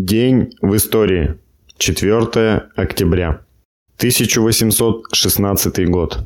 День в истории. 4 октября. 1816 год.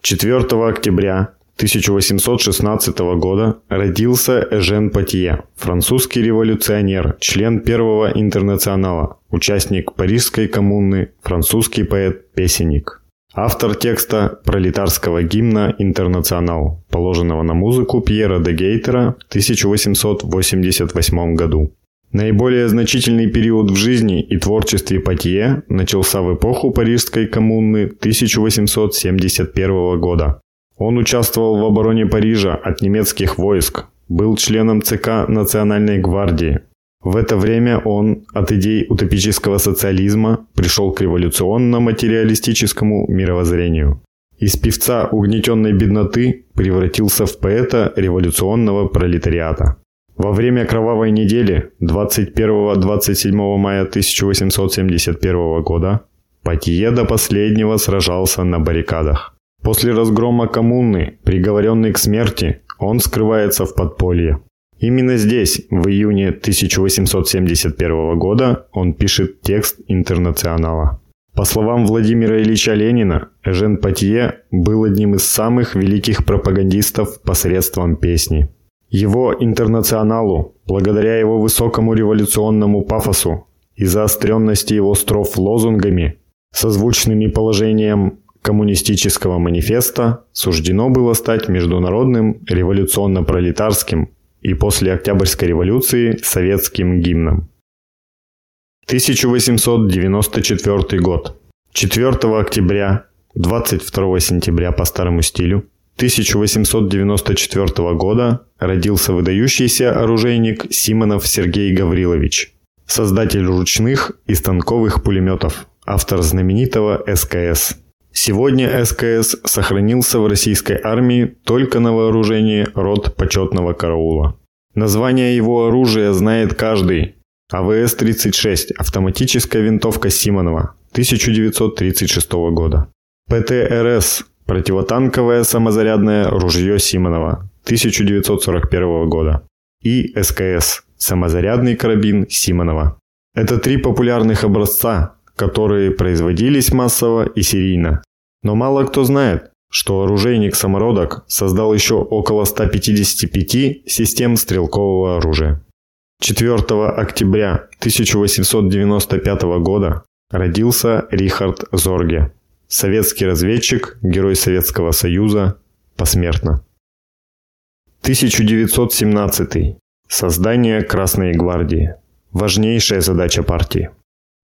4 октября 1816 года родился Эжен Патье, французский революционер, член Первого интернационала, участник Парижской коммуны, французский поэт-песенник. Автор текста пролетарского гимна «Интернационал», положенного на музыку Пьера де Гейтера в 1888 году. Наиболее значительный период в жизни и творчестве Патье начался в эпоху Парижской коммуны 1871 года. Он участвовал в обороне Парижа от немецких войск, был членом ЦК Национальной гвардии. В это время он от идей утопического социализма пришел к революционно-материалистическому мировоззрению. Из певца угнетенной бедноты превратился в поэта революционного пролетариата. Во время кровавой недели 21-27 мая 1871 года Патье до последнего сражался на баррикадах. После разгрома коммуны, приговоренный к смерти, он скрывается в подполье. Именно здесь, в июне 1871 года, он пишет текст «Интернационала». По словам Владимира Ильича Ленина, Эжен Патье был одним из самых великих пропагандистов посредством песни. Его интернационалу, благодаря его высокому революционному пафосу и заостренности его строф лозунгами, созвучными положением коммунистического манифеста, суждено было стать международным революционно-пролетарским и после Октябрьской революции советским гимном. 1894 год. 4 октября, 22 сентября по старому стилю, 1894 года родился выдающийся оружейник Симонов Сергей Гаврилович, создатель ручных и станковых пулеметов, автор знаменитого СКС. Сегодня СКС сохранился в российской армии только на вооружении рот почетного караула. Название его оружия знает каждый. АВС-36 – автоматическая винтовка Симонова 1936 года. ПТРС Противотанковое самозарядное ружье Симонова 1941 года и СКС самозарядный карабин Симонова. Это три популярных образца, которые производились массово и серийно. Но мало кто знает, что оружейник-самородок создал еще около 155 систем стрелкового оружия. 4 октября 1895 года родился Рихард Зорге, Советский разведчик, герой Советского Союза, посмертно. 1917. Создание Красной гвардии. Важнейшая задача партии.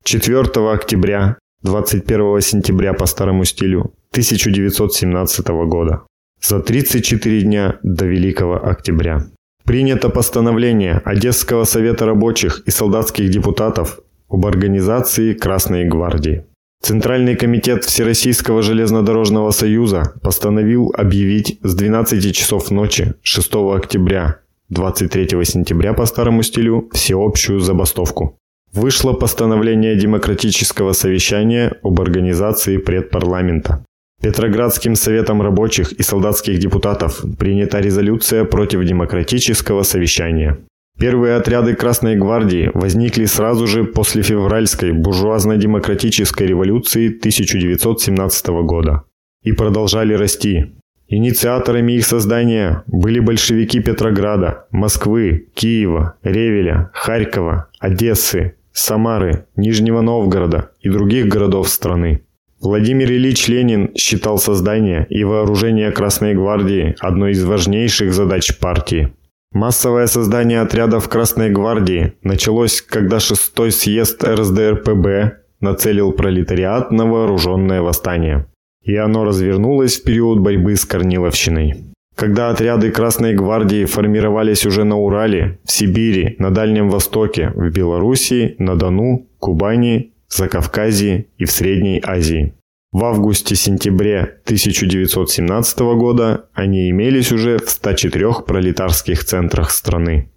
4 октября, 21 сентября по старому стилю 1917 года. За 34 дня до Великого Октября. Принято постановление Одесского совета рабочих и солдатских депутатов об организации Красной гвардии. Центральный комитет Всероссийского железнодорожного союза постановил объявить с 12 часов ночи 6 октября 23 сентября по старому стилю всеобщую забастовку. Вышло постановление демократического совещания об организации предпарламента. Петроградским советом рабочих и солдатских депутатов принята резолюция против демократического совещания. Первые отряды Красной гвардии возникли сразу же после февральской буржуазно-демократической революции 1917 года и продолжали расти. Инициаторами их создания были большевики Петрограда, Москвы, Киева, Ревеля, Харькова, Одессы, Самары, Нижнего Новгорода и других городов страны. Владимир Ильич Ленин считал создание и вооружение Красной гвардии одной из важнейших задач партии. Массовое создание отрядов Красной Гвардии началось, когда шестой съезд РСДРПБ нацелил пролетариат на вооруженное восстание. И оно развернулось в период борьбы с Корниловщиной. Когда отряды Красной Гвардии формировались уже на Урале, в Сибири, на Дальнем Востоке, в Белоруссии, на Дону, Кубани, Закавказье и в Средней Азии. В августе-сентябре 1917 года они имелись уже в 104 пролетарских центрах страны.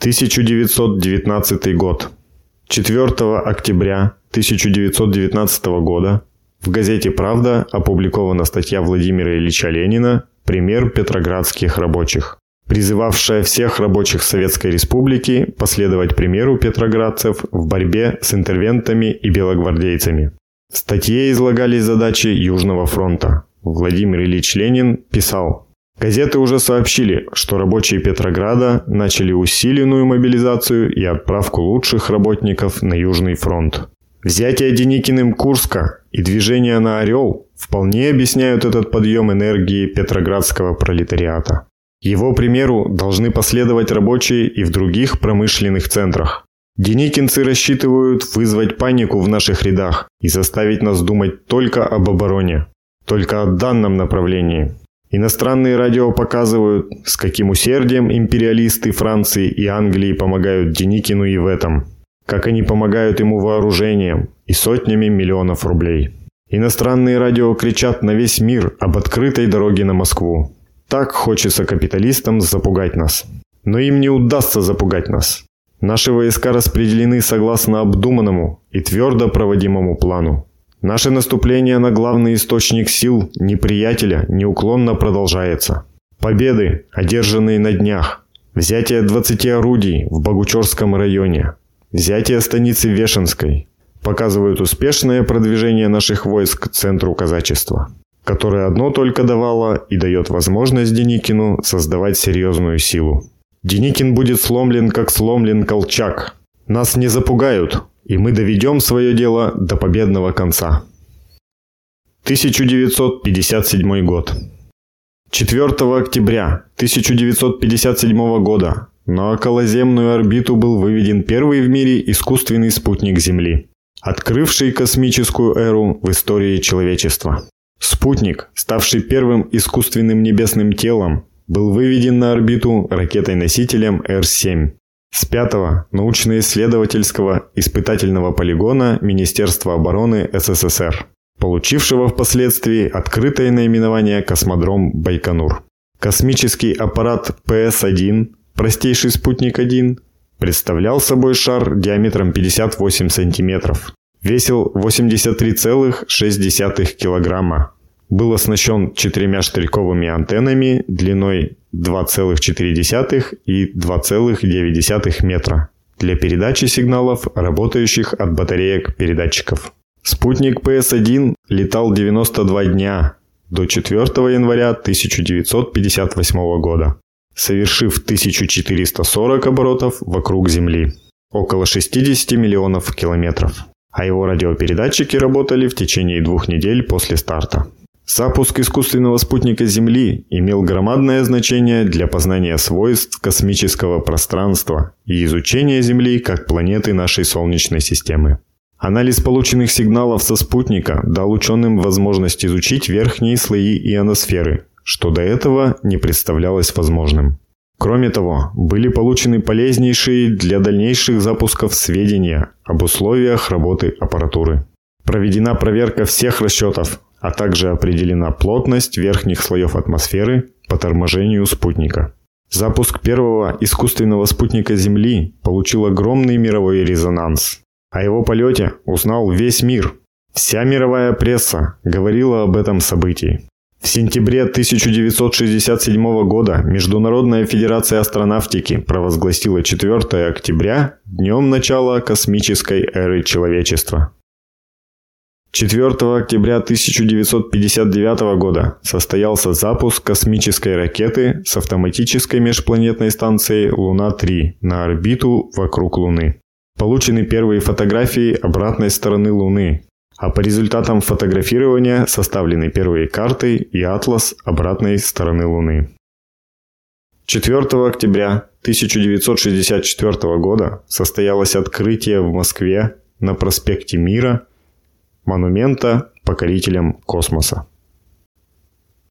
1919 год. 4 октября 1919 года в газете «Правда» опубликована статья Владимира Ильича Ленина «Пример петроградских рабочих». призывавшая всех рабочих Советской Республики последовать примеру петроградцев в борьбе с интервентами и белогвардейцами. В статье излагались задачи Южного фронта. Владимир Ильич Ленин писал Газеты уже сообщили, что рабочие Петрограда начали усиленную мобилизацию и отправку лучших работников на Южный фронт. Взятие Деникиным Курска и движение на Орел вполне объясняют этот подъем энергии петроградского пролетариата. Его примеру должны последовать рабочие и в других промышленных центрах. Деникинцы рассчитывают вызвать панику в наших рядах и заставить нас думать только об обороне, только о данном направлении. Иностранные радио показывают, с каким усердием империалисты Франции и Англии помогают Деникину и в этом. Как они помогают ему вооружением и сотнями миллионов рублей. Иностранные радио кричат на весь мир об открытой дороге на Москву. Так хочется капиталистам запугать нас. Но им не удастся запугать нас. Наши войска распределены согласно обдуманному и твердо проводимому плану. Наше наступление на главный источник сил неприятеля неуклонно продолжается. Победы, одержанные на днях. Взятие 20 орудий в Богучорском районе. Взятие станицы Вешенской. Показывают успешное продвижение наших войск к центру казачества которое одно только давало и дает возможность Деникину создавать серьезную силу. Деникин будет сломлен, как сломлен Колчак. Нас не запугают, и мы доведем свое дело до победного конца. 1957 год. 4 октября 1957 года на околоземную орбиту был выведен первый в мире искусственный спутник Земли, открывший космическую эру в истории человечества. Спутник, ставший первым искусственным небесным телом, был выведен на орбиту ракетой-носителем Р-7 с пятого научно-исследовательского испытательного полигона Министерства обороны СССР, получившего впоследствии открытое наименование «Космодром Байконур». Космический аппарат ПС-1, простейший спутник-1, представлял собой шар диаметром 58 сантиметров, Весил 83,6 килограмма. Был оснащен четырьмя штырьковыми антеннами длиной 2,4 и 2,9 метра для передачи сигналов, работающих от батареек передатчиков. Спутник ПС-1 летал 92 дня до 4 января 1958 года, совершив 1440 оборотов вокруг Земли, около 60 миллионов километров а его радиопередатчики работали в течение двух недель после старта. Запуск искусственного спутника Земли имел громадное значение для познания свойств космического пространства и изучения Земли как планеты нашей Солнечной системы. Анализ полученных сигналов со спутника дал ученым возможность изучить верхние слои ионосферы, что до этого не представлялось возможным. Кроме того, были получены полезнейшие для дальнейших запусков сведения об условиях работы аппаратуры. Проведена проверка всех расчетов, а также определена плотность верхних слоев атмосферы по торможению спутника. Запуск первого искусственного спутника Земли получил огромный мировой резонанс. О его полете узнал весь мир. Вся мировая пресса говорила об этом событии. В сентябре 1967 года Международная Федерация Астронавтики провозгласила 4 октября днем начала космической эры человечества. 4 октября 1959 года состоялся запуск космической ракеты с автоматической межпланетной станцией Луна-3 на орбиту вокруг Луны. Получены первые фотографии обратной стороны Луны, а по результатам фотографирования составлены первые карты и атлас обратной стороны Луны. 4 октября 1964 года состоялось открытие в Москве на проспекте Мира монумента покорителям космоса.